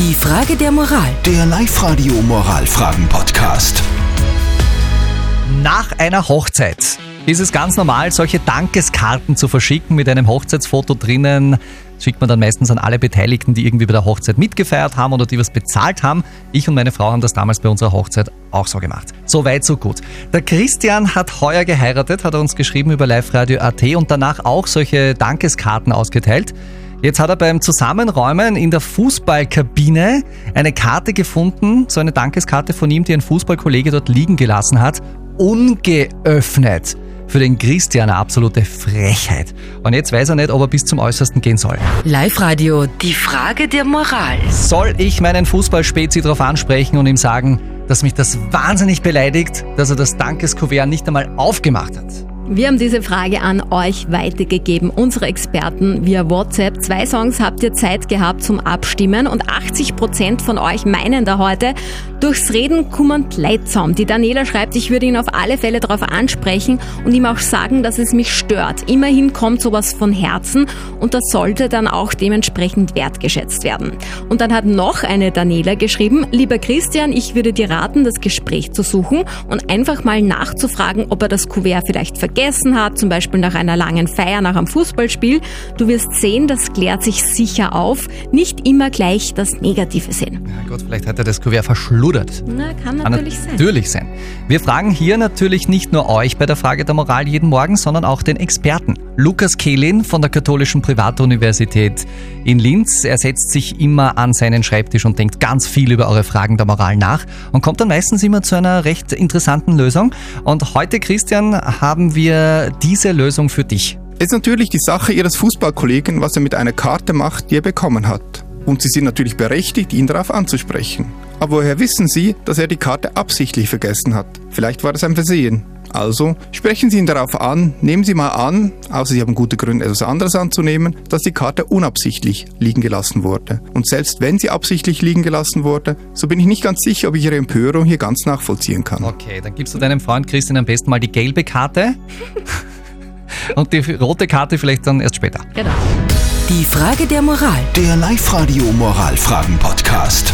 Die Frage der Moral. Der Live-Radio Moralfragen-Podcast. Nach einer Hochzeit ist es ganz normal, solche Dankeskarten zu verschicken mit einem Hochzeitsfoto drinnen. Das schickt man dann meistens an alle Beteiligten, die irgendwie bei der Hochzeit mitgefeiert haben oder die was bezahlt haben. Ich und meine Frau haben das damals bei unserer Hochzeit auch so gemacht. So weit, so gut. Der Christian hat heuer geheiratet, hat er uns geschrieben über Live-Radio.at und danach auch solche Dankeskarten ausgeteilt. Jetzt hat er beim Zusammenräumen in der Fußballkabine eine Karte gefunden, so eine Dankeskarte von ihm, die ein Fußballkollege dort liegen gelassen hat, ungeöffnet. Für den Christian eine absolute Frechheit. Und jetzt weiß er nicht, ob er bis zum Äußersten gehen soll. Live-Radio. Die Frage der Moral. Soll ich meinen Fußballspezi darauf ansprechen und ihm sagen, dass mich das wahnsinnig beleidigt, dass er das Dankeskuvert nicht einmal aufgemacht hat? Wir haben diese Frage an euch weitergegeben, unsere Experten via WhatsApp. Zwei Songs habt ihr Zeit gehabt zum Abstimmen und 80 Prozent von euch meinen da heute, durchs Reden kummern Leitsam. Die Daniela schreibt, ich würde ihn auf alle Fälle darauf ansprechen und ihm auch sagen, dass es mich stört. Immerhin kommt sowas von Herzen und das sollte dann auch dementsprechend wertgeschätzt werden. Und dann hat noch eine Daniela geschrieben, lieber Christian, ich würde dir raten, das Gespräch zu suchen und einfach mal nachzufragen, ob er das Kuvert vielleicht vergessen hat, zum Beispiel nach einer langen Feier, nach einem Fußballspiel. Du wirst sehen, das klärt sich sicher auf. Nicht immer gleich das Negative sehen. Ja Gott, vielleicht hat er das Kuvert verschluddert. Na, kann natürlich sein. Natürlich sein. Wir fragen hier natürlich nicht nur euch bei der Frage der Moral jeden Morgen, sondern auch den Experten. Lukas Kehlin von der Katholischen Privatuniversität in Linz. Er setzt sich immer an seinen Schreibtisch und denkt ganz viel über eure Fragen der Moral nach und kommt dann meistens immer zu einer recht interessanten Lösung. Und heute, Christian, haben wir diese Lösung für dich. Es ist natürlich die Sache Ihres Fußballkollegen, was er mit einer Karte macht, die er bekommen hat. Und Sie sind natürlich berechtigt, ihn darauf anzusprechen. Aber woher wissen Sie, dass er die Karte absichtlich vergessen hat? Vielleicht war es ein Versehen. Also sprechen Sie ihn darauf an, nehmen Sie mal an, außer Sie haben gute Gründe, etwas anderes anzunehmen, dass die Karte unabsichtlich liegen gelassen wurde. Und selbst wenn sie absichtlich liegen gelassen wurde, so bin ich nicht ganz sicher, ob ich Ihre Empörung hier ganz nachvollziehen kann. Okay, dann gibst du deinem Freund Christian am besten mal die gelbe Karte und die rote Karte vielleicht dann erst später. Genau. Die Frage der Moral. Der Live-Radio Moralfragen-Podcast.